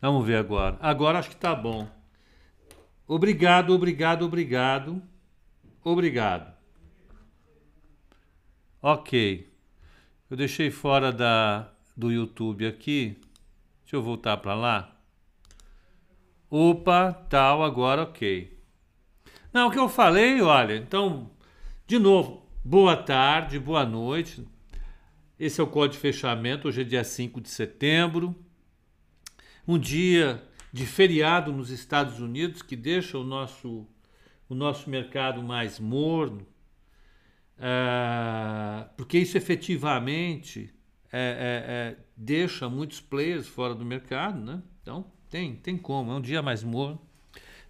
Vamos ver agora. Agora acho que tá bom. Obrigado, obrigado, obrigado. Obrigado. Ok. Eu deixei fora da, do YouTube aqui. Deixa eu voltar para lá. Opa, tal, agora ok. Não, o que eu falei, olha, então, de novo, boa tarde, boa noite. Esse é o código de fechamento, hoje é dia 5 de setembro. Um dia de feriado nos Estados Unidos que deixa o nosso, o nosso mercado mais morno, uh, porque isso efetivamente é, é, é, deixa muitos players fora do mercado, né? Então tem, tem como, é um dia mais morno.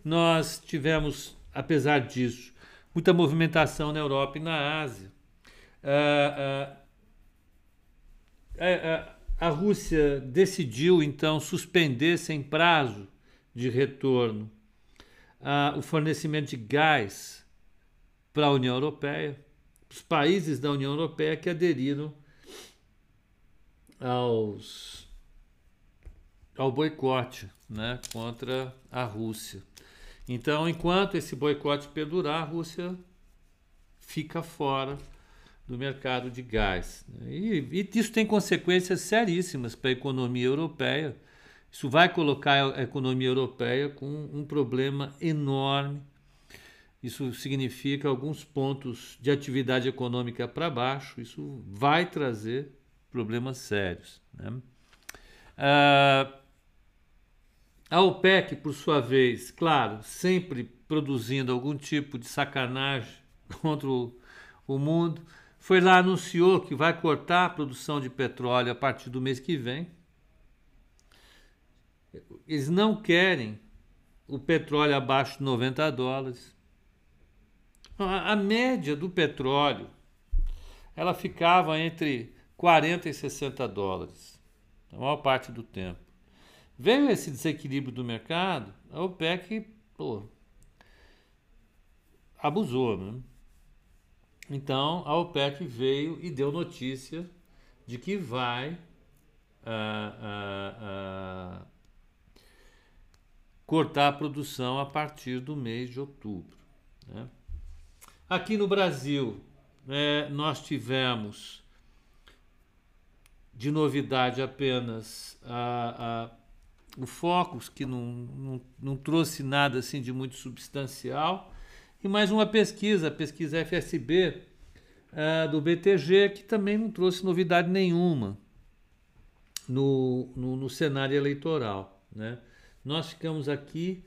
Nós tivemos, apesar disso, muita movimentação na Europa e na Ásia. Uh, uh, a Rússia decidiu então suspender sem prazo de retorno o fornecimento de gás para a União Europeia, os países da União Europeia que aderiram aos ao boicote né, contra a Rússia. Então, enquanto esse boicote perdurar, a Rússia fica fora do mercado de gás. Né. E, e isso tem consequências seríssimas para a economia europeia. Isso vai colocar a economia europeia com um problema enorme. Isso significa alguns pontos de atividade econômica para baixo. Isso vai trazer problemas sérios. Né? Ah, a OPEC, por sua vez, claro, sempre produzindo algum tipo de sacanagem contra o, o mundo, foi lá anunciou que vai cortar a produção de petróleo a partir do mês que vem. Eles não querem o petróleo abaixo de 90 dólares. A, a média do petróleo ela ficava entre 40 e 60 dólares, a maior parte do tempo. Veio esse desequilíbrio do mercado, a OPEC pô, abusou. Né? Então a OPEC veio e deu notícia de que vai ah, ah, ah, cortar a produção a partir do mês de outubro. Né? Aqui no Brasil, né, nós tivemos de novidade apenas a, a, o Focus, que não, não, não trouxe nada assim de muito substancial, e mais uma pesquisa, a pesquisa FSB uh, do BTG, que também não trouxe novidade nenhuma no, no, no cenário eleitoral. Né? Nós ficamos aqui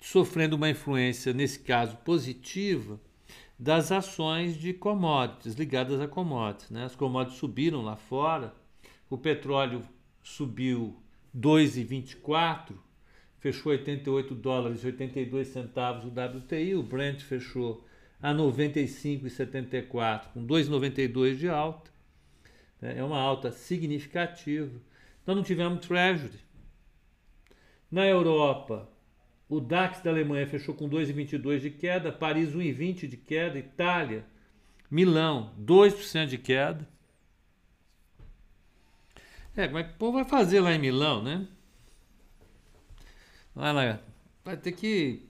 sofrendo uma influência, nesse caso positiva, das ações de commodities, ligadas a commodities. Né? As commodities subiram lá fora, o petróleo subiu 2,24, fechou 88 dólares e 82 centavos o WTI, o Brent fechou a 95,74 com 2,92 de alta. Né? É uma alta significativa. Nós não tivemos Treasury. Na Europa, o DAX da Alemanha fechou com 2,22 de queda, Paris 1,20 de queda, Itália, Milão 2% de queda. É, como é que o povo vai fazer lá em Milão, né? Vai lá, vai ter que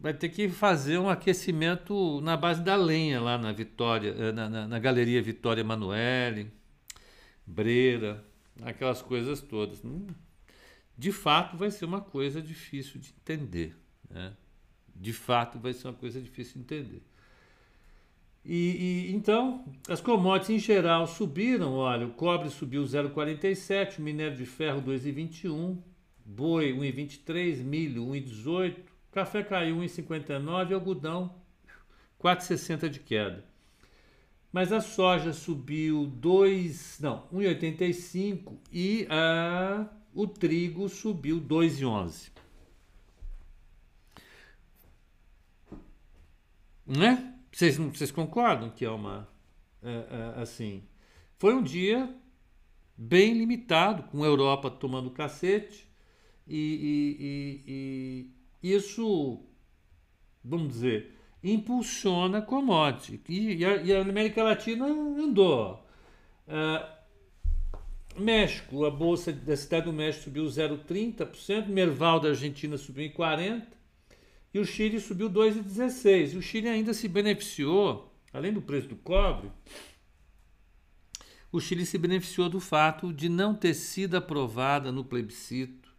vai ter que fazer um aquecimento na base da lenha lá na Vitória, eh, na, na, na Galeria Vitória Emanuele, Breira aquelas coisas todas. Hum, de fato, vai ser uma coisa difícil de entender. Né? De fato, vai ser uma coisa difícil de entender. E, e, então, as commodities em geral subiram. Olha, o cobre subiu 0,47, o minério de ferro 2,21, boi 1,23, milho 1,18, café caiu 1,59 e algodão 4,60 de queda. Mas a soja subiu 2, não, 1,85 e a, o trigo subiu 2,11. Né? Vocês, vocês concordam que é uma é, é, assim? Foi um dia bem limitado, com a Europa tomando cacete, e, e, e, e isso, vamos dizer, impulsiona a commodity. E, a, e a América Latina andou. Uh, México, a bolsa da cidade do México subiu 0,30%, Merval da Argentina subiu em 40% e o Chile subiu 2,16%. O Chile ainda se beneficiou, além do preço do cobre, o Chile se beneficiou do fato de não ter sido aprovada no plebiscito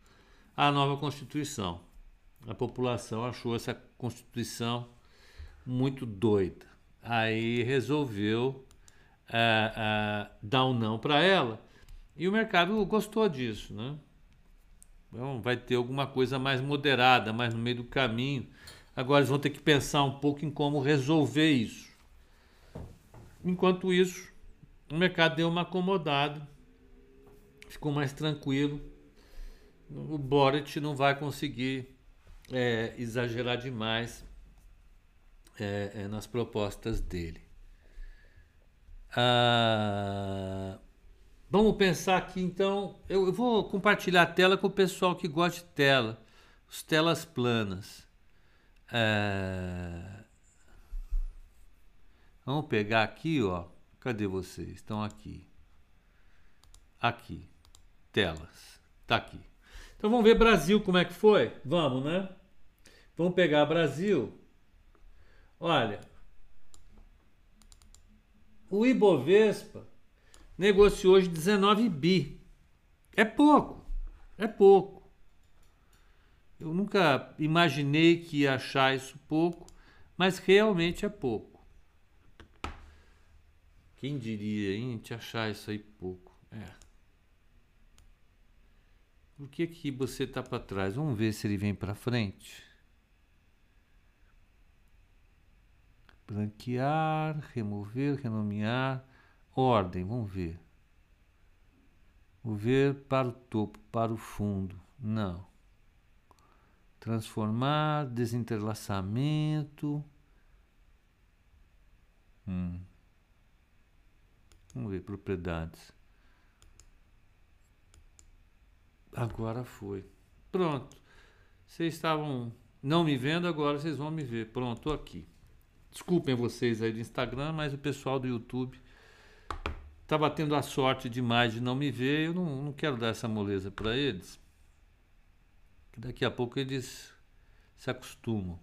a nova Constituição. A população achou essa Constituição muito doida. Aí resolveu uh, uh, dar um não para ela e o mercado gostou disso, né? Então vai ter alguma coisa mais moderada, mais no meio do caminho. Agora eles vão ter que pensar um pouco em como resolver isso. Enquanto isso, o mercado deu uma acomodada, ficou mais tranquilo. O Boric não vai conseguir é, exagerar demais é, é, nas propostas dele. Ah, Vamos pensar aqui então. Eu, eu vou compartilhar a tela com o pessoal que gosta de tela, os telas planas. É... Vamos pegar aqui, ó. Cadê vocês? Estão aqui. Aqui. Telas. Tá aqui. Então vamos ver Brasil como é que foi? Vamos, né? Vamos pegar Brasil. Olha. O Ibovespa negociou hoje 19 bi. É pouco, é pouco. Eu nunca imaginei que ia achar isso pouco, mas realmente é pouco. Quem diria, hein, te achar isso aí pouco? É. Por que que você tá para trás? Vamos ver se ele vem para frente. Branquear, remover, renomear. Ordem, vamos ver. Mover para o topo, para o fundo. Não. Transformar, desinterlaçamento. Hum. Vamos ver, propriedades. Agora foi. Pronto. Vocês estavam não me vendo, agora vocês vão me ver. Pronto, tô aqui. Desculpem vocês aí do Instagram, mas o pessoal do YouTube estava tendo a sorte demais de não me ver, eu não, não quero dar essa moleza para eles. Daqui a pouco eles se acostumam.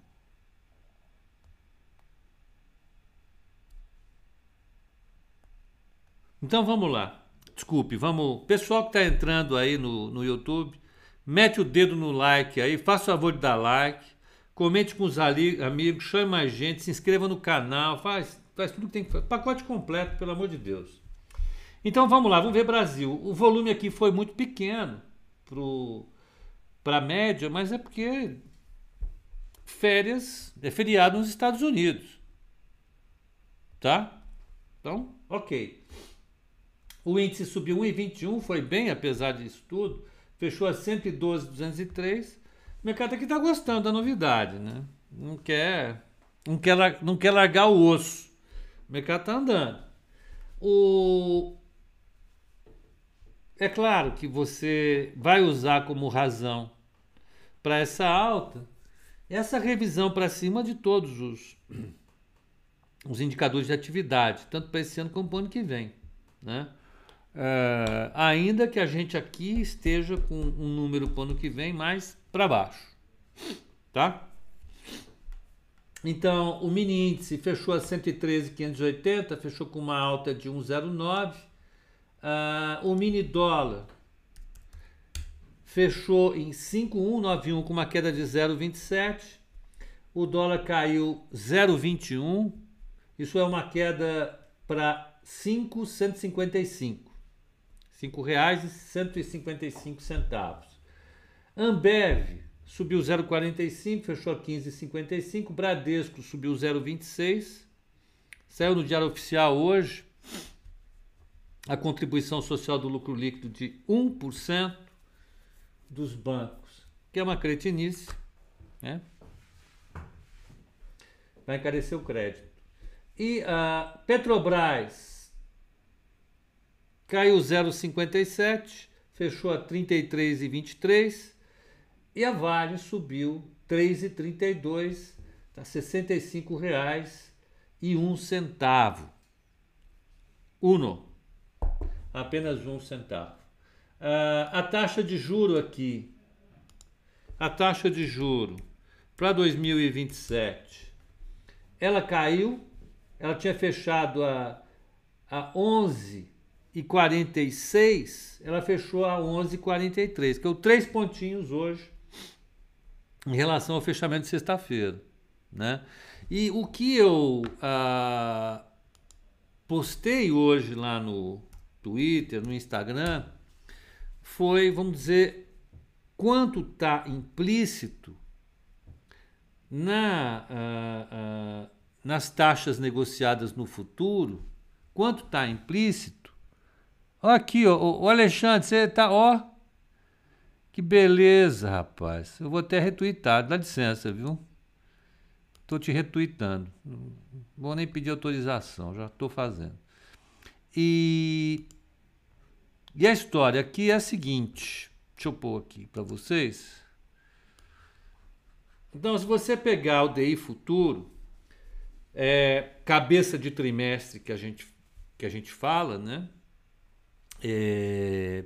Então vamos lá. Desculpe, vamos. Pessoal que está entrando aí no, no YouTube, mete o dedo no like aí, faça o favor de dar like, comente com os ali, amigos, chame mais gente, se inscreva no canal, faz, faz tudo que tem que fazer. Pacote completo, pelo amor de Deus. Então vamos lá, vamos ver Brasil. O volume aqui foi muito pequeno para a média, mas é porque férias é feriado nos Estados Unidos. Tá? Então, ok. O índice subiu 1,21, foi bem apesar disso tudo. Fechou a 112,203. O mercado aqui está gostando da novidade, né? Não quer, não quer, não quer largar o osso. O mercado está andando. O, é claro que você vai usar como razão para essa alta essa revisão para cima de todos os, os indicadores de atividade, tanto para esse ano como para o ano que vem. Né? Uh, ainda que a gente aqui esteja com um número para o ano que vem mais para baixo. Tá? Então, o mini índice fechou a 113,580, fechou com uma alta de 1,09. Uh, o mini dólar fechou em 5,191 com uma queda de 0,27. O dólar caiu 0,21. Isso é uma queda para 5,155. R$ 5,155. Ambev subiu 0,45, fechou a 15,55. Bradesco subiu 0,26. Saiu no Diário Oficial hoje a contribuição social do lucro líquido de 1% dos bancos, que é uma cretinice, né? vai encarecer o crédito. E a Petrobras caiu 0,57, fechou a 33,23 e a Vale subiu 3,32, está R$ 65,01. Uno apenas um centavo. Uh, a taxa de juro aqui, a taxa de juro para 2027, ela caiu, ela tinha fechado a, a 11,46, ela fechou a 11,43, que é o três pontinhos hoje em relação ao fechamento de sexta-feira, né? E o que eu uh, postei hoje lá no Twitter, no Instagram, foi, vamos dizer, quanto está implícito na, uh, uh, nas taxas negociadas no futuro, quanto está implícito. Aqui, ó, o Alexandre, você está, ó, que beleza, rapaz. Eu vou até retweetar, dá licença, viu? Estou te retweetando. Não vou nem pedir autorização, já estou fazendo. E e a história aqui é a seguinte, deixa eu pôr aqui para vocês. Então, se você pegar o DI futuro, é, cabeça de trimestre que a gente, que a gente fala, né? É,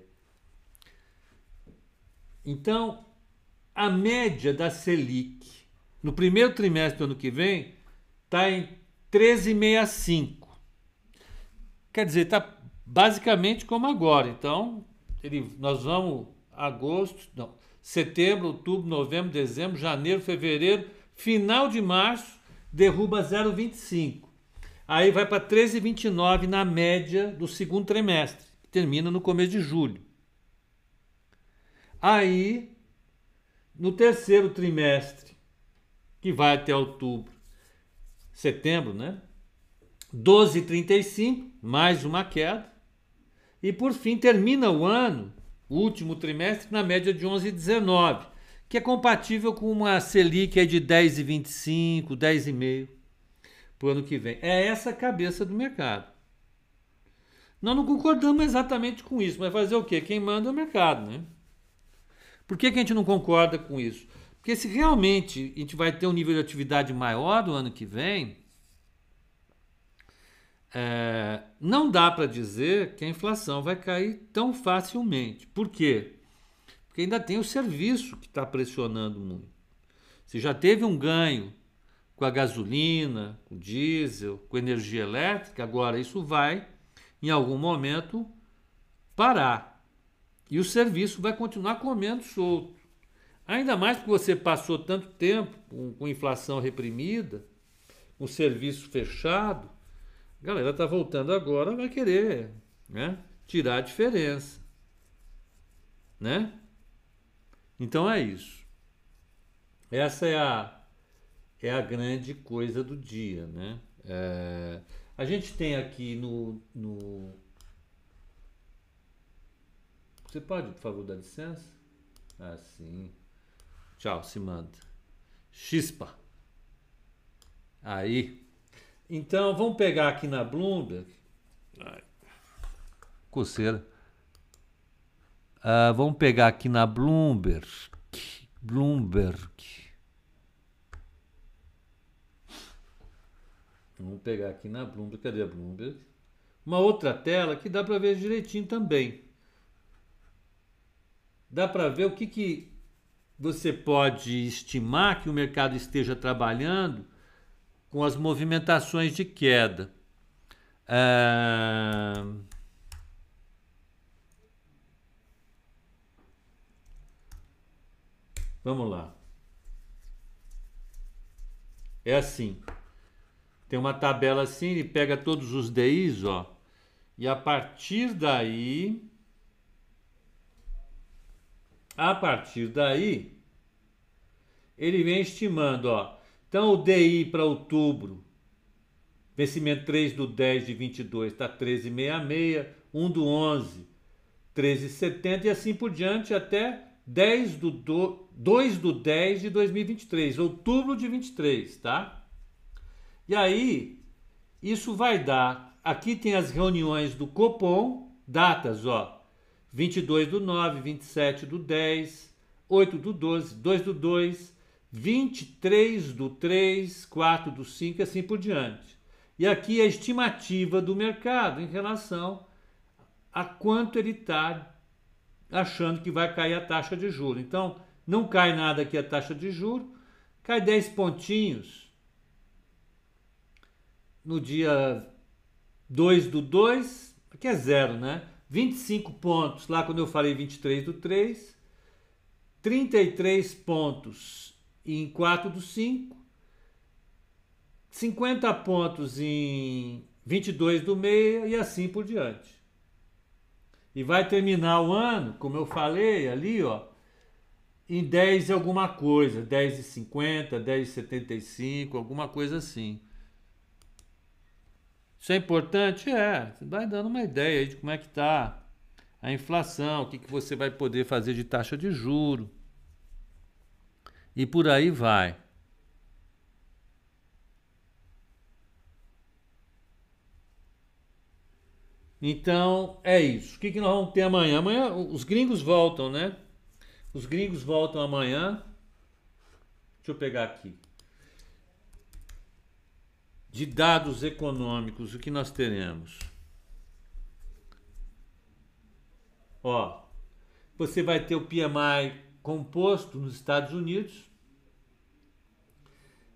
então, a média da Selic no primeiro trimestre do ano que vem está em 13,65. Quer dizer, está basicamente como agora. Então, ele, nós vamos agosto, não, setembro, outubro, novembro, dezembro, janeiro, fevereiro, final de março, derruba 0,25. Aí vai para 13,29 na média do segundo trimestre, que termina no começo de julho. Aí, no terceiro trimestre, que vai até outubro, setembro, né? 12,35, mais uma queda. E por fim termina o ano, último trimestre, na média de 11,19, que é compatível com uma Selic de 10,25, 10,5 para o ano que vem. É essa a cabeça do mercado. Nós não concordamos exatamente com isso, mas fazer o quê? Quem manda é o mercado, né? Por que, que a gente não concorda com isso? Porque se realmente a gente vai ter um nível de atividade maior do ano que vem, é, não dá para dizer que a inflação vai cair tão facilmente. Por quê? Porque ainda tem o serviço que está pressionando muito. Se já teve um ganho com a gasolina, com o diesel, com energia elétrica, agora isso vai, em algum momento, parar. E o serviço vai continuar comendo solto. Ainda mais porque você passou tanto tempo com, com inflação reprimida, com serviço fechado, a galera está voltando agora, vai querer né, tirar a diferença. Né? Então é isso. Essa é a, é a grande coisa do dia. Né? É, a gente tem aqui no, no. Você pode, por favor, dar licença? Assim. Tchau, Simanta. Chispa. Aí. Então, vamos pegar aqui na Bloomberg. Coceira. Uh, vamos pegar aqui na Bloomberg. Bloomberg. Vamos pegar aqui na Bloomberg. Cadê a Bloomberg? Uma outra tela que dá para ver direitinho também. Dá para ver o que, que você pode estimar que o mercado esteja trabalhando com as movimentações de queda. Ah, vamos lá. É assim. Tem uma tabela assim, ele pega todos os DIs, ó. E a partir daí. A partir daí, ele vem estimando, ó então, o DI para outubro, vencimento 3 do 10 de 22 está 13,66, 1 do 11, 13,70 e assim por diante até 10 do, do 2 do 10 de 2023, outubro de 23, tá? E aí, isso vai dar, aqui tem as reuniões do Copom, datas, ó, 22 do 9, 27 do 10, 8 do 12, 2 do 2, 23 do 3, 4 do 5 e assim por diante. E aqui a estimativa do mercado em relação a quanto ele está, achando que vai cair a taxa de juro. Então, não cai nada aqui a taxa de juro, cai 10 pontinhos no dia 2 do 2, que é zero, né? 25 pontos lá quando eu falei 23 do 3, 33 pontos em 4 do 5, 50 pontos em 22 do meia e assim por diante. E vai terminar o ano, como eu falei ali, ó, em 10 alguma coisa, 10 e 50, 10 e 75, alguma coisa assim. Isso é importante? É, você vai dando uma ideia de como é que está a inflação, o que, que você vai poder fazer de taxa de juro. E por aí vai. Então, é isso. O que, que nós vamos ter amanhã? Amanhã os gringos voltam, né? Os gringos voltam amanhã. Deixa eu pegar aqui. De dados econômicos, o que nós teremos? Ó, você vai ter o PMI composto nos Estados Unidos.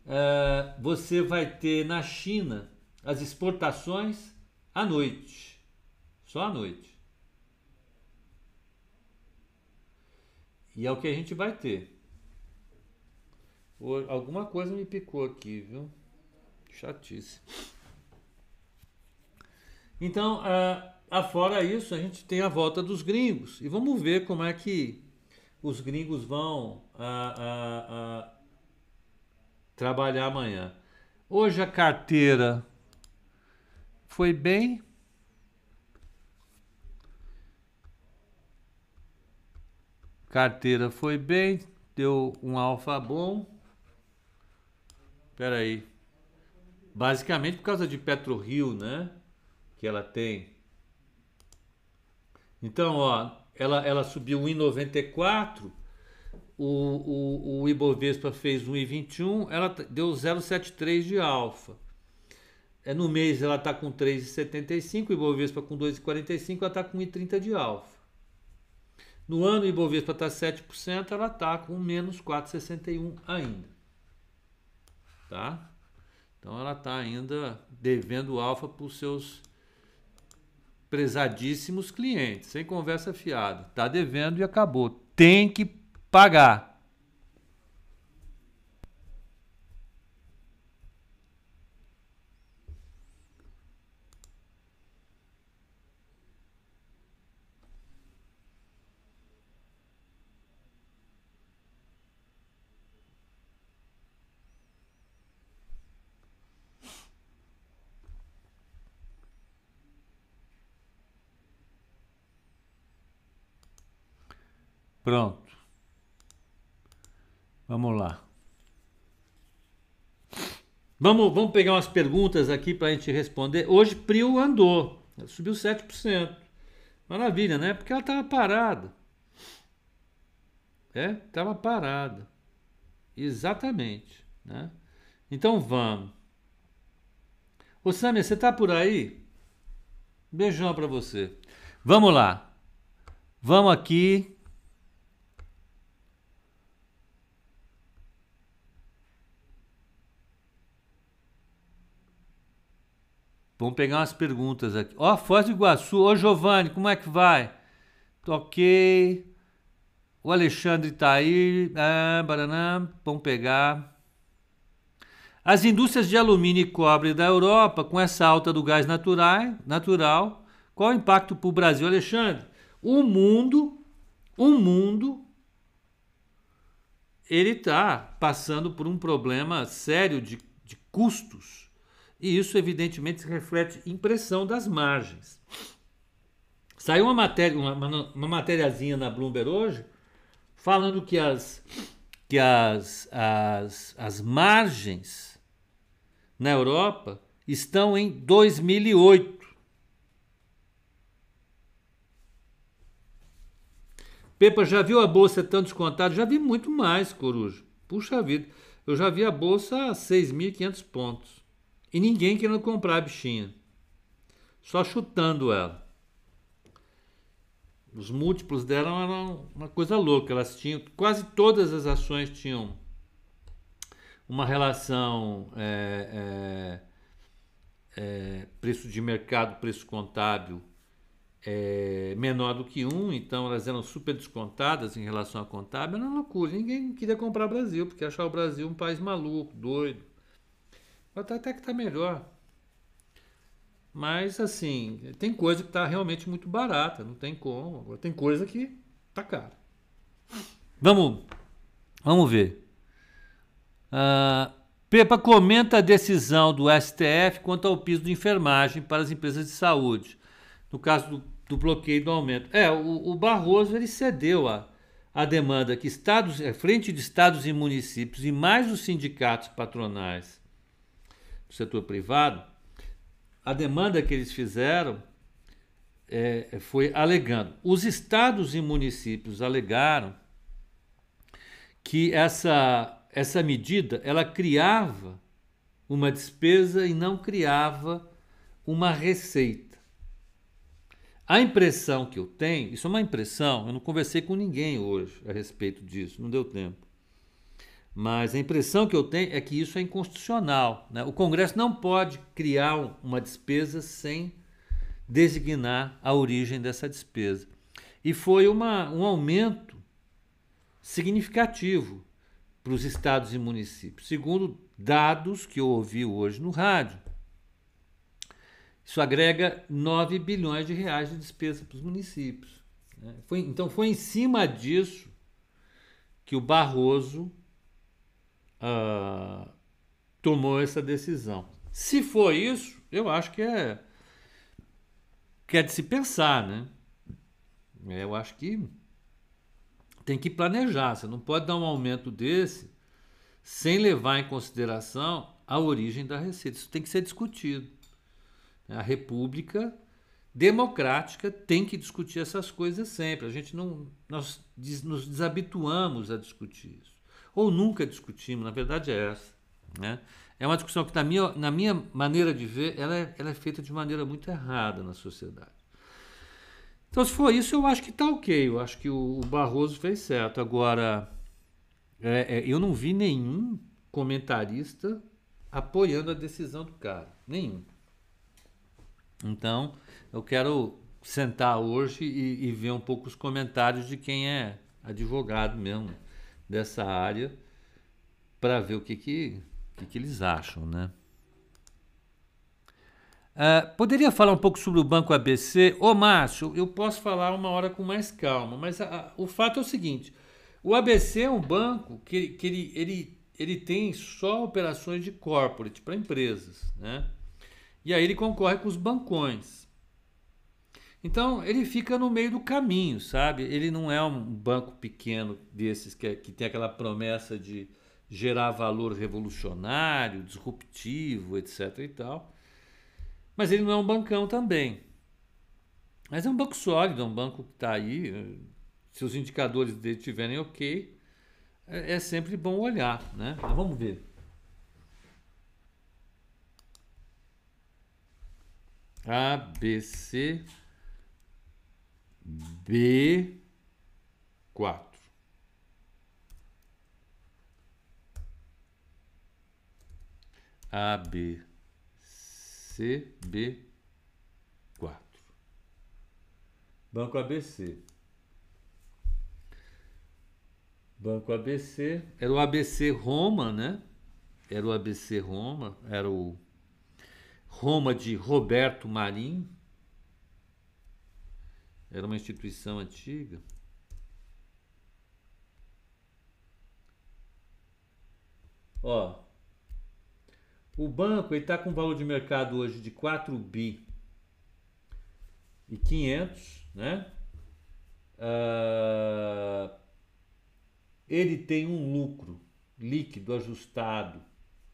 Uh, você vai ter na China as exportações à noite. Só à noite. E é o que a gente vai ter. Alguma coisa me picou aqui, viu? Chatice. Então, uh, afora isso, a gente tem a volta dos gringos. E vamos ver como é que os gringos vão trabalhar amanhã. Hoje a carteira foi bem, Carteira foi bem, deu um alfa bom. Espera aí. Basicamente por causa de PetroRio, né? Que ela tem. Então, ó, ela, ela subiu 1,94. O, o, o Ibovespa fez 1,21. Ela deu 0,73 de alfa. É, no mês ela está com 3,75. O Ibovespa com 2,45. Ela está com 1,30 de alfa. No ano, o Ibovespa está 7%, ela está com menos 4,61 ainda. Tá? Então ela está ainda devendo alfa para os seus prezadíssimos clientes, sem conversa fiada. Está devendo e acabou. Tem que pagar. Pronto. Vamos lá. Vamos, vamos pegar umas perguntas aqui para a gente responder. Hoje Prio andou, subiu 7%. Maravilha, né? Porque ela estava parada. É, estava parada. Exatamente, né? Então vamos. Ô Samia, você tá por aí? Beijão para você. Vamos lá. Vamos aqui Vamos pegar umas perguntas aqui. Ó, oh, Foz do Iguaçu. Ô, Giovanni, como é que vai? Ok. O Alexandre tá aí. Ah, baranã. Vamos pegar. As indústrias de alumínio e cobre da Europa, com essa alta do gás natural, natural qual o impacto para o Brasil, Alexandre? O mundo, o mundo, ele está passando por um problema sério de, de custos e isso, evidentemente, reflete em pressão das margens. Saiu uma matéria, uma, uma matériazinha na Bloomberg hoje, falando que as, que as, as, as margens na Europa estão em 2008. Pepa, já viu a bolsa tão descontada? Já vi muito mais, Coruja. Puxa vida, eu já vi a bolsa a 6.500 pontos. E ninguém querendo comprar a bichinha. Só chutando ela. Os múltiplos dela eram uma coisa louca. Elas tinham, quase todas as ações tinham uma relação é, é, é, preço de mercado, preço contábil é, menor do que um, então elas eram super descontadas em relação à contábil. Era uma loucura. Ninguém queria comprar o Brasil, porque achava o Brasil um país maluco, doido. Até, até que está melhor. Mas, assim, tem coisa que está realmente muito barata, não tem como. Agora, tem coisa que está cara. Vamos, vamos ver. Uh, Pepa comenta a decisão do STF quanto ao piso de enfermagem para as empresas de saúde, no caso do, do bloqueio do aumento. É, o, o, Barroso ele cedeu a, a demanda que estados, a frente de estados e municípios e mais os sindicatos patronais setor privado a demanda que eles fizeram é, foi alegando. Os estados e municípios alegaram que essa, essa medida ela criava uma despesa e não criava uma receita. A impressão que eu tenho, isso é uma impressão, eu não conversei com ninguém hoje a respeito disso, não deu tempo. Mas a impressão que eu tenho é que isso é inconstitucional. Né? O Congresso não pode criar uma despesa sem designar a origem dessa despesa. E foi uma, um aumento significativo para os estados e municípios, segundo dados que eu ouvi hoje no rádio. Isso agrega 9 bilhões de reais de despesa para os municípios. Né? Foi, então foi em cima disso que o Barroso uh, tomou essa decisão. Se for isso, eu acho que é, que é de se pensar, né? Eu acho que tem que planejar. Você não pode dar um aumento desse sem levar em consideração a origem da receita. Isso tem que ser discutido. A República democrática tem que discutir essas coisas sempre. A gente não nós nos desabituamos a discutir isso ou nunca discutimos, na verdade é essa. Né? É uma discussão que, na minha, na minha maneira de ver, ela é, ela é feita de maneira muito errada na sociedade. Então, se for isso, eu acho que está ok. Eu acho que o, o Barroso fez certo. Agora, é, é, eu não vi nenhum comentarista apoiando a decisão do cara. Nenhum. Então, eu quero sentar hoje e, e ver um pouco os comentários de quem é advogado mesmo dessa área para ver o que, que, que, que, eles acham, né? Uh, poderia falar um pouco sobre o Banco ABC? Ô, Márcio, eu posso falar uma hora com mais calma, mas a, a, o fato é o seguinte: o ABC é um banco que, que ele, ele, ele tem só operações de corporate para empresas, né? E aí ele concorre com os bancões. Então ele fica no meio do caminho, sabe? Ele não é um banco pequeno desses que, é, que tem aquela promessa de gerar valor revolucionário, disruptivo, etc. e tal. Mas ele não é um bancão também. Mas é um banco sólido, é um banco que está aí. Se os indicadores dele estiverem ok, é, é sempre bom olhar, né? Mas vamos ver. ABC B quatro. A, B, C, B, quatro. Banco ABC. Banco ABC. Era o ABC Roma, né? Era o ABC Roma. Era o Roma de Roberto Marinho. Era uma instituição antiga. Ó, o banco está com valor de mercado hoje de 4 bi e 500, né? Uh, ele tem um lucro líquido ajustado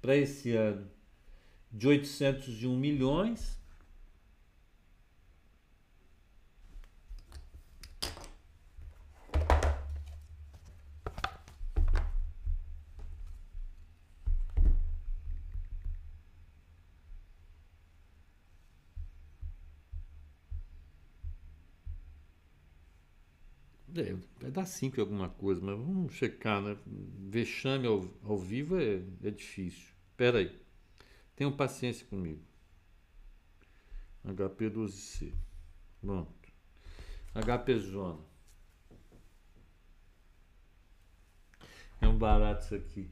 para esse ano de 801 milhões É, vai dar 5 alguma coisa, mas vamos checar, né? Vexame ao, ao vivo é, é difícil. Espera aí. Tenham paciência comigo. HP12C. Pronto. HP zona. É um barato isso aqui.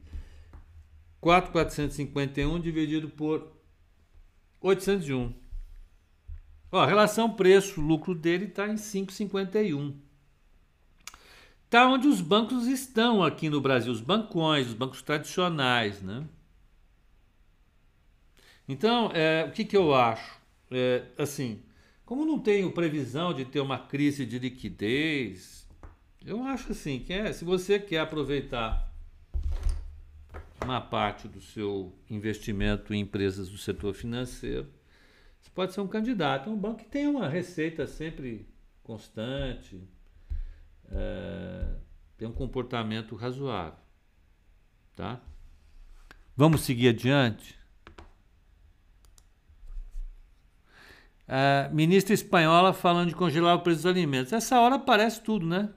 4,451 dividido por 801. Ó, a relação preço-lucro dele está em 5,51. Está onde os bancos estão aqui no Brasil, os bancões, os bancos tradicionais, né? Então, é, o que, que eu acho? É, assim, como não tenho previsão de ter uma crise de liquidez, eu acho assim que é, se você quer aproveitar uma parte do seu investimento em empresas do setor financeiro, você pode ser um candidato. Um banco que tem uma receita sempre constante, é, tem um comportamento razoável. Tá? Vamos seguir adiante? A ministra espanhola falando de congelar o preço dos alimentos. Essa hora aparece tudo, né?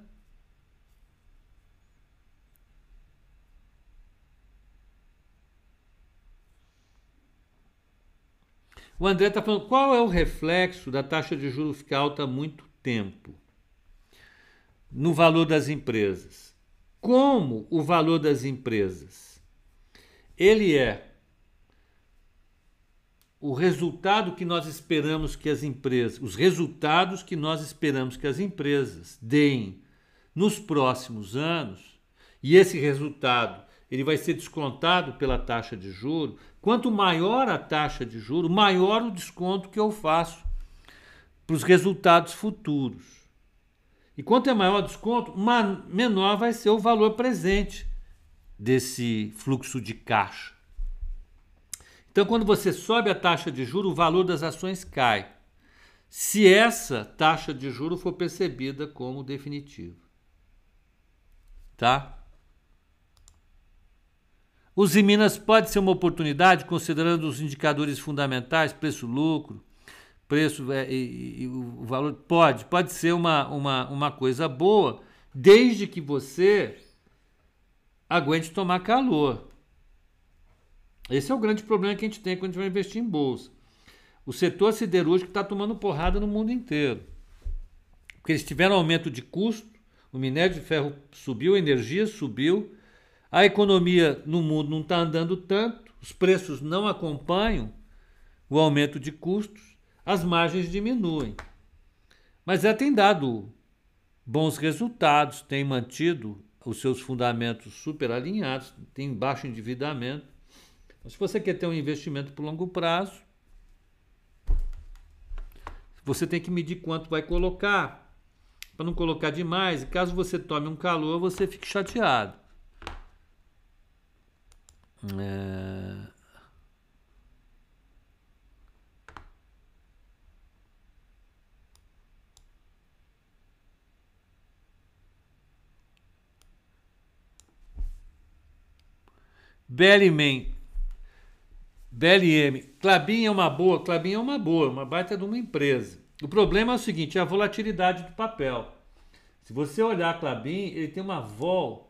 O André está falando qual é o reflexo da taxa de juros ficar alta há muito tempo no valor das empresas. Como o valor das empresas ele é o resultado que nós esperamos que as empresas, os resultados que nós esperamos que as empresas deem nos próximos anos, e esse resultado ele vai ser descontado pela taxa de juro. Quanto maior a taxa de juro, maior o desconto que eu faço para os resultados futuros. E quanto é maior o desconto, menor vai ser o valor presente desse fluxo de caixa. Então, quando você sobe a taxa de juro, o valor das ações cai. Se essa taxa de juro for percebida como definitiva. Tá? Os Minas pode ser uma oportunidade, considerando os indicadores fundamentais, preço-lucro, preço é, e, e, o valor. Pode, pode ser uma, uma, uma coisa boa, desde que você aguente tomar calor. Esse é o grande problema que a gente tem quando a gente vai investir em bolsa. O setor siderúrgico está tomando porrada no mundo inteiro. Porque eles tiveram aumento de custo, o minério de ferro subiu, a energia subiu, a economia no mundo não está andando tanto, os preços não acompanham o aumento de custos, as margens diminuem. Mas ela tem dado bons resultados, tem mantido os seus fundamentos super alinhados, tem baixo endividamento. Se você quer ter um investimento por longo prazo, você tem que medir quanto vai colocar, para não colocar demais. E caso você tome um calor, você fique chateado. É... Bellyman, BLM, Clabin é uma boa, Clabin é uma boa, uma baita de uma empresa. O problema é o seguinte, é a volatilidade do papel. Se você olhar a Clabin, ele tem uma vol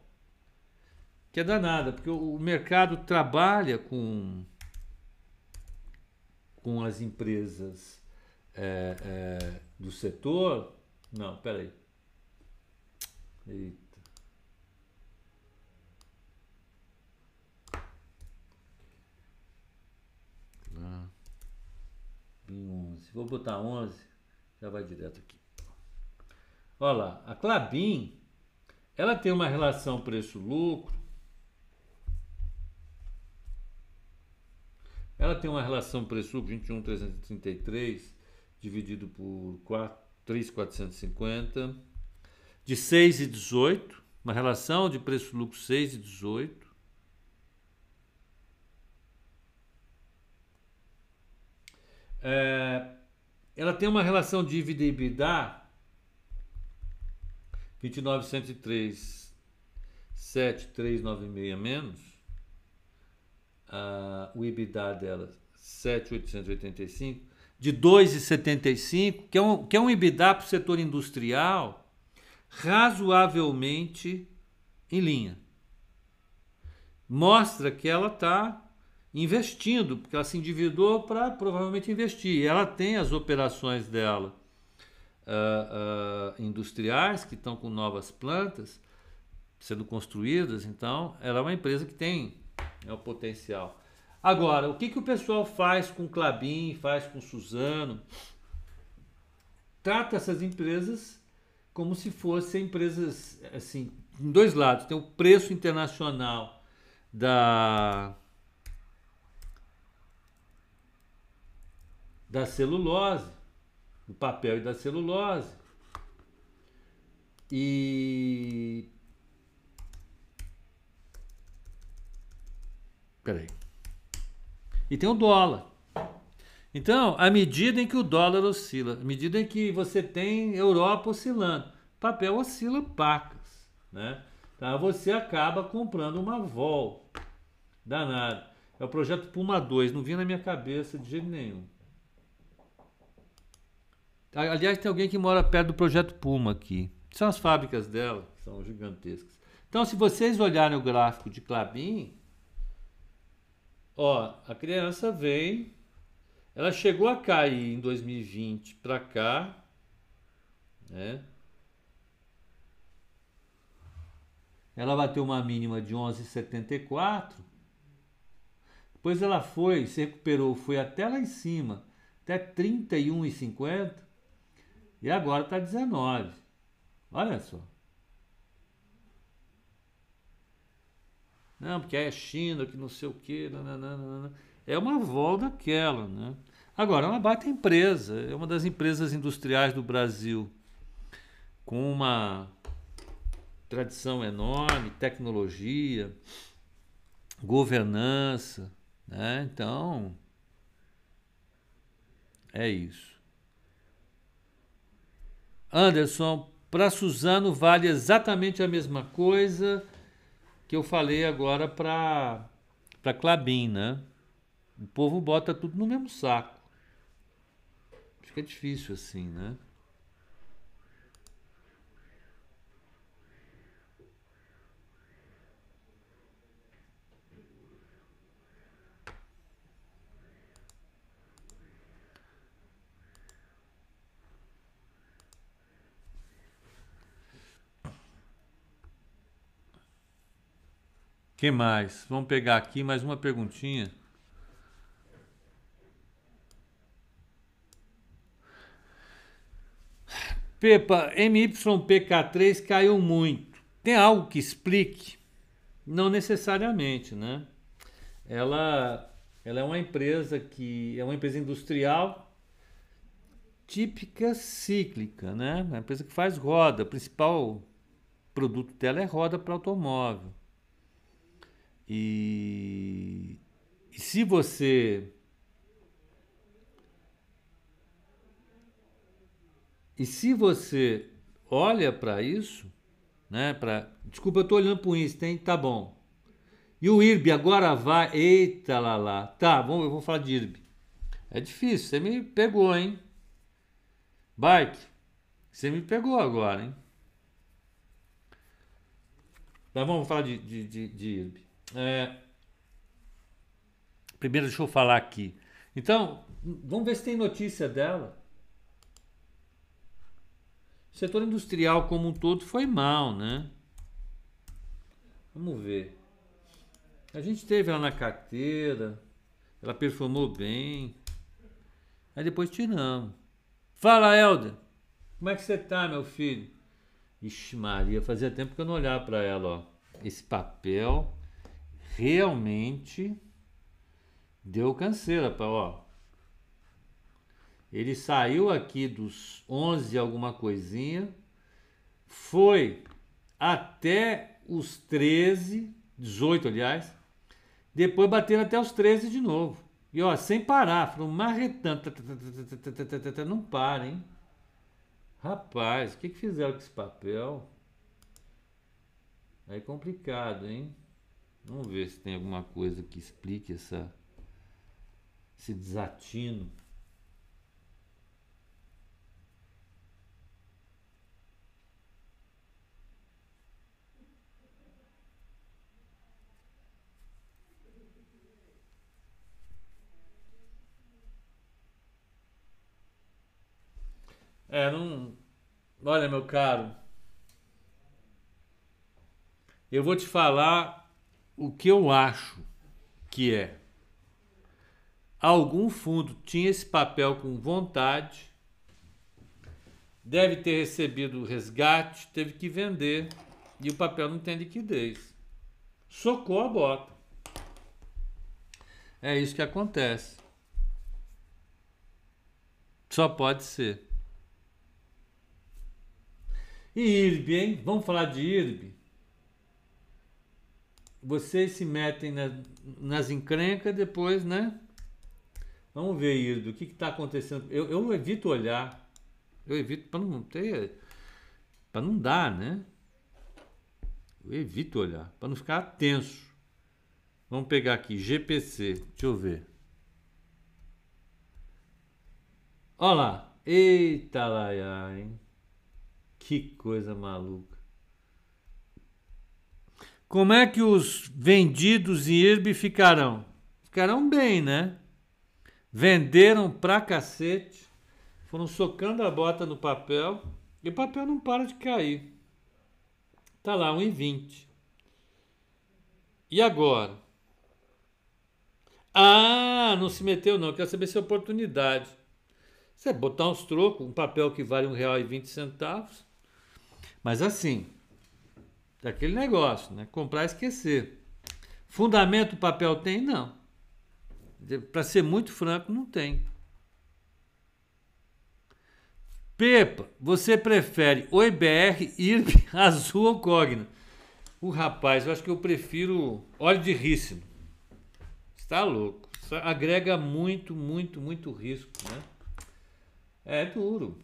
que é danada, porque o mercado trabalha com, com as empresas é, é, do setor. Não, peraí. Eita. Lá. 11. Vou botar 11, já vai direto aqui. Olha lá, a Clabin, ela tem uma relação preço-lucro Ela tem uma relação preço-lucro 21,333 dividido por 3,450 de 6,18, uma relação de preço-lucro 6,18. É, ela tem uma relação dívida e EBITDA 2903 7396 menos uh, o EBITDA dela 7,885, de 2,75, que é um, que é um EBITDA para o setor industrial razoavelmente em linha. Mostra que ela está investindo, porque ela se endividou para provavelmente investir. E ela tem as operações dela uh, uh, industriais, que estão com novas plantas sendo construídas, então ela é uma empresa que tem é, o potencial. Agora, o que, que o pessoal faz com Clabin, faz com Suzano? Trata essas empresas como se fossem empresas, assim, em dois lados. Tem o preço internacional da da celulose, do papel e da celulose. E Peraí. E tem o dólar. Então, à medida em que o dólar oscila, à medida em que você tem Europa oscilando, papel oscila pacas, né? Então você acaba comprando uma vol danada. É o projeto Puma 2, não vinha na minha cabeça de jeito nenhum. Aliás, tem alguém que mora perto do projeto Puma aqui. São as fábricas dela, são gigantescas. Então, se vocês olharem o gráfico de Clabin, ó, a criança vem, ela chegou a cair em 2020 para cá, né? Ela bateu uma mínima de 11,74. Depois ela foi, se recuperou, foi até lá em cima, até 31,50. E agora está 19. Olha só. Não, porque é China, que não sei o quê. Nananana. É uma volta daquela, né? Agora, é uma baita empresa. É uma das empresas industriais do Brasil. Com uma tradição enorme, tecnologia, governança. Né? Então, é isso. Anderson, para Suzano vale exatamente a mesma coisa que eu falei agora para para Clabin, né? O povo bota tudo no mesmo saco. Fica difícil assim, né? Que mais? Vamos pegar aqui mais uma perguntinha. Pepa, MYPK3 caiu muito. Tem algo que explique? Não necessariamente, né? Ela, ela é uma empresa que é uma empresa industrial típica cíclica, né? Uma empresa que faz roda. O principal produto dela é roda para automóvel. E, e se você E se você olha para isso, né, para, desculpa, eu estou olhando para o Insta, hein? Tá bom. E o IRB agora vai, eita lá lá. Tá, bom, eu vou falar de IRB. É difícil, você me pegou, hein? Bike, você me pegou agora, hein? Tá, vamos falar de, de, de, de IRB. É, primeiro, deixa eu falar aqui. Então, vamos ver se tem notícia dela. O setor industrial como um todo foi mal, né? Vamos ver. A gente teve ela na carteira, ela performou bem. Aí depois tiramos. Fala, Helder. Como é que você tá, meu filho? Ixi, Maria, fazia tempo que eu não olhava para ela, ó. Esse papel realmente deu canseira, para ó. Ele saiu aqui dos 11 alguma coisinha, foi até os 13, 18 aliás, depois bateram até os 13 de novo. E ó, sem parar, foram marretando, não para, hein? Rapaz, o que, que fizeram com esse papel? É complicado, hein? Vamos ver se tem alguma coisa que explique essa, esse desatino. É, não. Olha, meu caro. Eu vou te falar o que eu acho que é. Algum fundo tinha esse papel com vontade, deve ter recebido resgate, teve que vender e o papel não tem liquidez. Socou a bota. É isso que acontece. Só pode ser. E IRB, hein? Vamos falar de IRB? Vocês se metem na, nas encrencas depois, né? Vamos ver, IRB, o que está acontecendo. Eu, eu evito olhar. Eu evito para não ter. Para não dar, né? Eu evito olhar, para não ficar tenso. Vamos pegar aqui, GPC. Deixa eu ver. Olha lá. Eita lá, hein? Que coisa maluca. Como é que os vendidos em IRB ficarão? Ficarão bem, né? Venderam pra cacete. Foram socando a bota no papel. E o papel não para de cair. Tá lá, 1,20. E agora? Ah, não se meteu não. Quero saber se é oportunidade. Você botar uns trocos, um papel que vale R$ 1,20. Mas assim, daquele negócio, né? Comprar e esquecer. Fundamento o papel tem? Não. Para ser muito franco, não tem. Pepa, você prefere o IBR, IRB, azul ou Cogna? O rapaz, eu acho que eu prefiro óleo de rícino. Está louco. Isso agrega muito, muito, muito risco, né? É duro.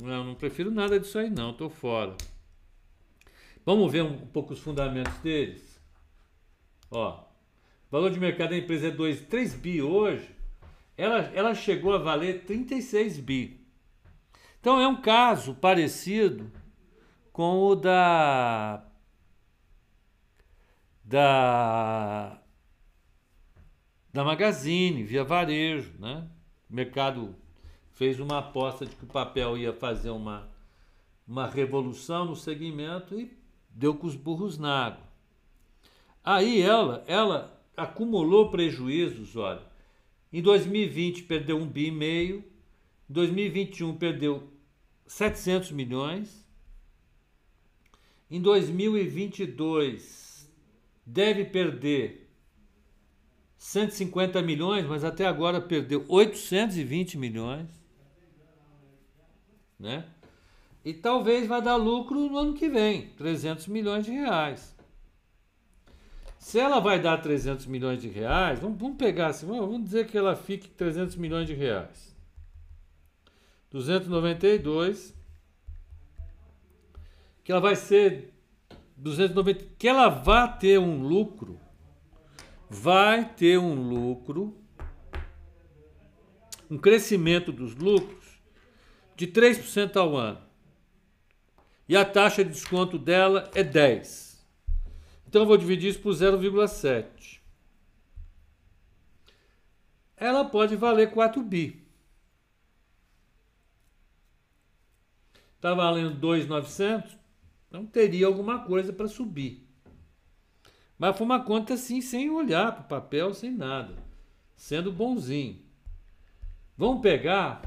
Não, não prefiro nada disso aí não, tô fora. Vamos ver um, pouco os fundamentos deles? Ó, valor de mercado da empresa é 2, 3 bi hoje. Ela, ela chegou a valer 36 bi. Então é um caso parecido com o da da da Magazine, via varejo, né? O mercado fez uma aposta de que o papel ia fazer uma, uma revolução no segmento e deu com os burros na água. Aí ela, ela acumulou prejuízos, olha. Em 2020 perdeu um bi e meio, em 2021 perdeu 700 milhões, em 2022 deve perder 150 milhões, mas até agora perdeu 820 milhões. Né? E talvez vá dar lucro no ano que vem, 300 milhões de reais. Se ela vai dar 300 milhões de reais, vamos, vamos pegar assim, vamos dizer que ela fique 300 milhões de reais. 292, que ela vai ser 290, que ela vá ter um lucro vai ter um lucro, um crescimento dos lucros de 3% ao ano. E a taxa de desconto dela é 10. Então eu vou dividir isso por 0,7. Ela pode valer 4 bi. Está valendo 2,900, então teria alguma coisa para subir. Mas foi uma conta assim, sem olhar para o papel, sem nada. Sendo bonzinho. Vamos pegar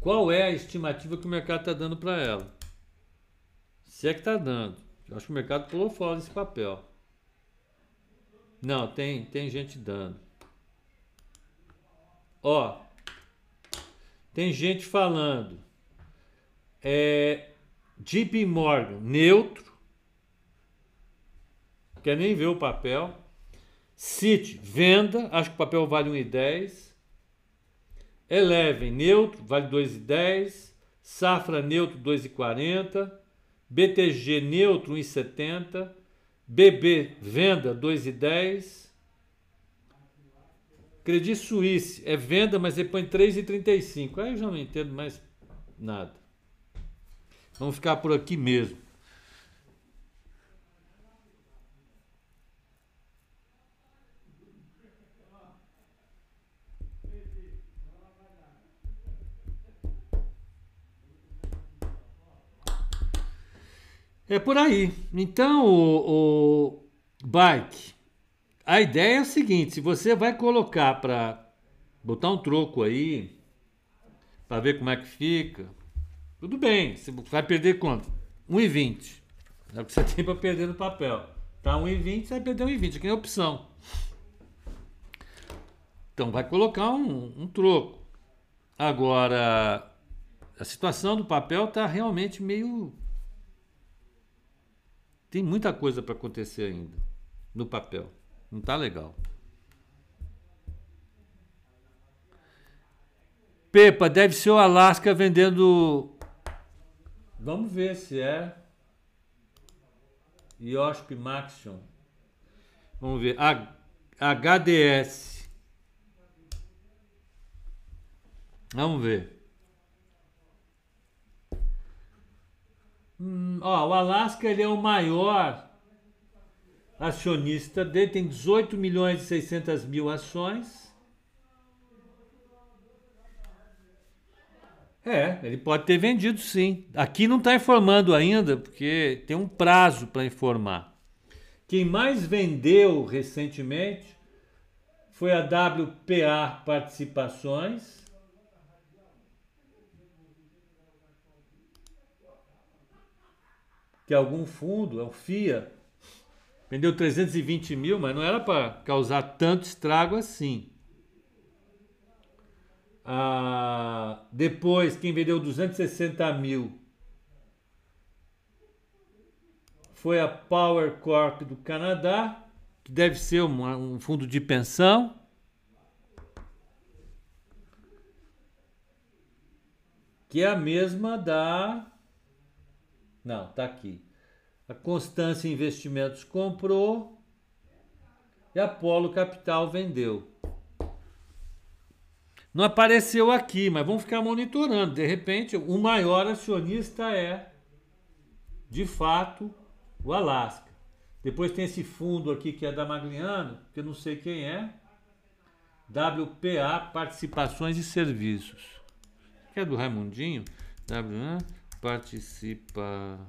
qual é a estimativa que o mercado está dando para ela. Se é que está dando. Eu acho que o mercado pulou fora desse papel. Não, tem, tem gente dando. Ó, tem gente falando. É, JP Morgan, neutro quer nem ver o papel. City, venda, acho que o papel vale 1,10. Eleven, neutro, vale 2,10. Safra, neutro, 2,40. BTG, neutro, 1,70. BB, venda, 2,10. Credit Suisse, é venda, mas ele põe 3,35. Aí eu já não entendo mais nada. Vamos ficar por aqui mesmo. É por aí. Então, o, o bike, a ideia é o seguinte: se você vai colocar para botar um troco aí, para ver como é que fica, tudo bem. Você vai perder quanto? 1,20. É o que você tem para perder no papel. Tá 1,20, você vai perder 1,20. Aqui é opção. Então vai colocar um, um troco. Agora, a situação do papel está realmente meio. Tem muita coisa para acontecer ainda no papel. Não tá legal. Pepa, deve ser o Alaska vendendo. Vamos ver se é. Yosp Maxion. Vamos ver. HDS. Vamos ver. Hum, ó, o Alaska ele é o maior acionista dele, tem 18 milhões e 600 mil ações. É, ele pode ter vendido sim. Aqui não está informando ainda, porque tem um prazo para informar. Quem mais vendeu recentemente foi a WPA Participações. Que algum fundo, é o FIA, vendeu 320 mil, mas não era para causar tanto estrago assim. Ah, depois, quem vendeu 260 mil foi a Power Corp do Canadá, que deve ser um fundo de pensão. Que é a mesma da. Não, tá aqui. A Constância Investimentos comprou e a Polo Capital vendeu. Não apareceu aqui, mas vamos ficar monitorando. De repente, o maior acionista é, de fato, o Alasca. Depois tem esse fundo aqui que é da Magliano, que eu não sei quem é. WPA Participações e Serviços. Que é do Raimundinho. WPA Participações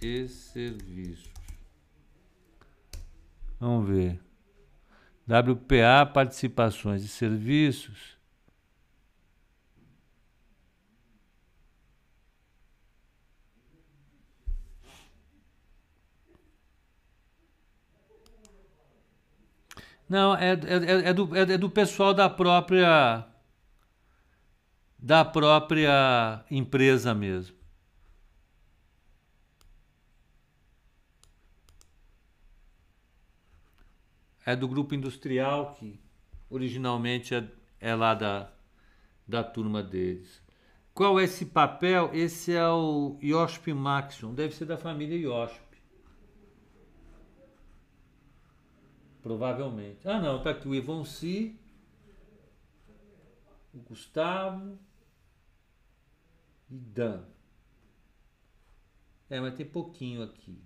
e Serviços. Vamos ver. WPA Participações e Serviços. Não, é, é, é, do, é, é do pessoal da própria da própria empresa mesmo. é do grupo industrial, que originalmente é, é lá da, da turma deles. Qual é esse papel? Esse é o Yosp Maxion, deve ser da família Yosp. Provavelmente. Ah, não, tá aqui o Ivon Si, o Gustavo e Dan. É, mas tem pouquinho aqui.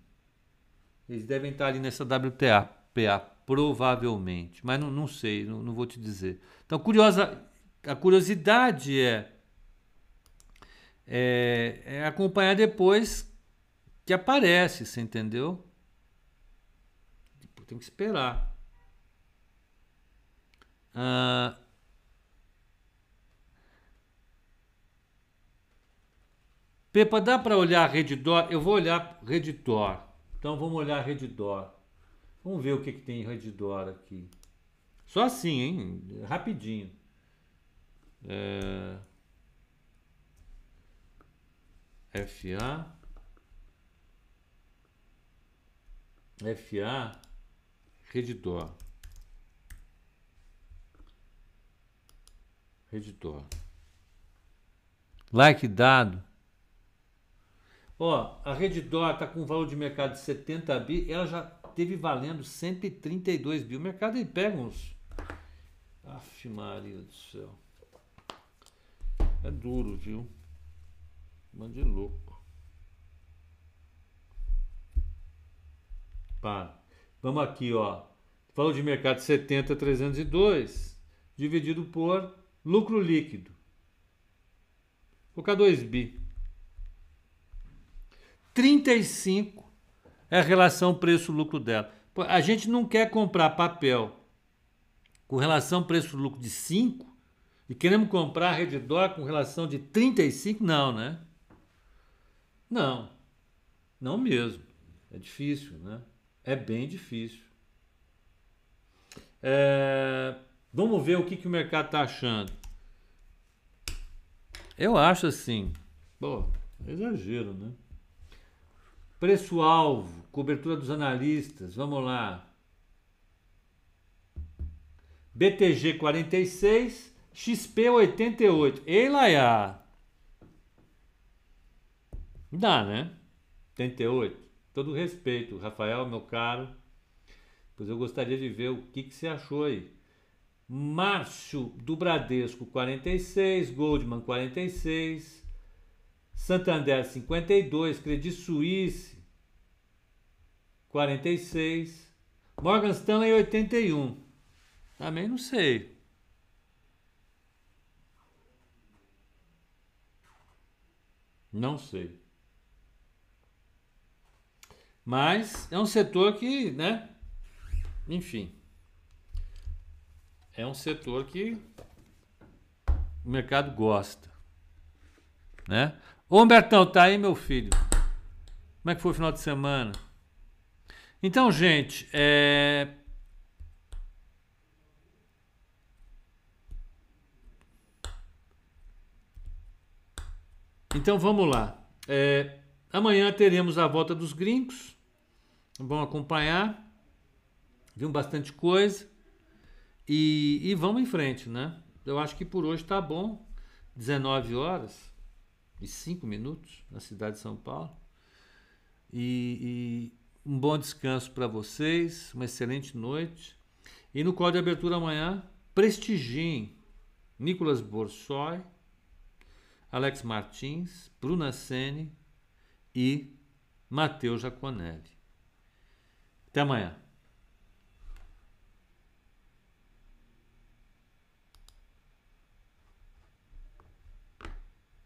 Eles devem estar ali nessa WTA, PA, provavelmente, mas não, não sei, não, não vou te dizer. Então, curiosa, a curiosidade é, é, é acompanhar depois que aparece, você entendeu? Tem que esperar. Ah, Pepa, dá para olhar Redditor? Eu vou olhar Redditor. Então vamos olhar Redditor. Vamos ver o que, que tem em Redditor aqui. Só assim, hein? Rapidinho. É... FA. FA. Redditor. Redditor. Like dado. Ó, a Redditor está com um valor de mercado de 70 bi. Ela já teve valendo 132 bi. O mercado aí pega uns. Aff, Maria do céu. É duro, viu? Mande louco. Para. Vamos aqui, ó. Falou de mercado 70, 302, dividido por lucro líquido. Vou colocar 2 bi. 35 é a relação preço-lucro dela. A gente não quer comprar papel com relação preço-lucro de 5 e queremos comprar Redditor com relação de 35? Não, né? Não. Não mesmo. É difícil, né? É bem difícil. É... Vamos ver o que, que o mercado está achando. Eu acho assim. Pô, é exagero, né? Preço-alvo, cobertura dos analistas, vamos lá. BTG 46, XP 88. Ei, Laia! Dá, né? 88. Todo respeito, Rafael, meu caro. Pois eu gostaria de ver o que, que você achou aí. Márcio do Bradesco 46, Goldman 46, Santander 52, Credit Suisse 46, Morgan Stanley 81. Também não sei. Não sei. Mas é um setor que, né? Enfim. É um setor que o mercado gosta. Né? Ô Humbertão, tá aí, meu filho? Como é que foi o final de semana? Então, gente, é... Então vamos lá. É... Amanhã teremos a volta dos gringos. Vão acompanhar. Viu bastante coisa. E, e vamos em frente, né? Eu acho que por hoje está bom. 19 horas e 5 minutos na cidade de São Paulo. E, e um bom descanso para vocês, uma excelente noite. E no código de abertura amanhã, prestigiem Nicolas Borsoi, Alex Martins, Bruna Sene e Matheus Jaconelli. Até amanhã.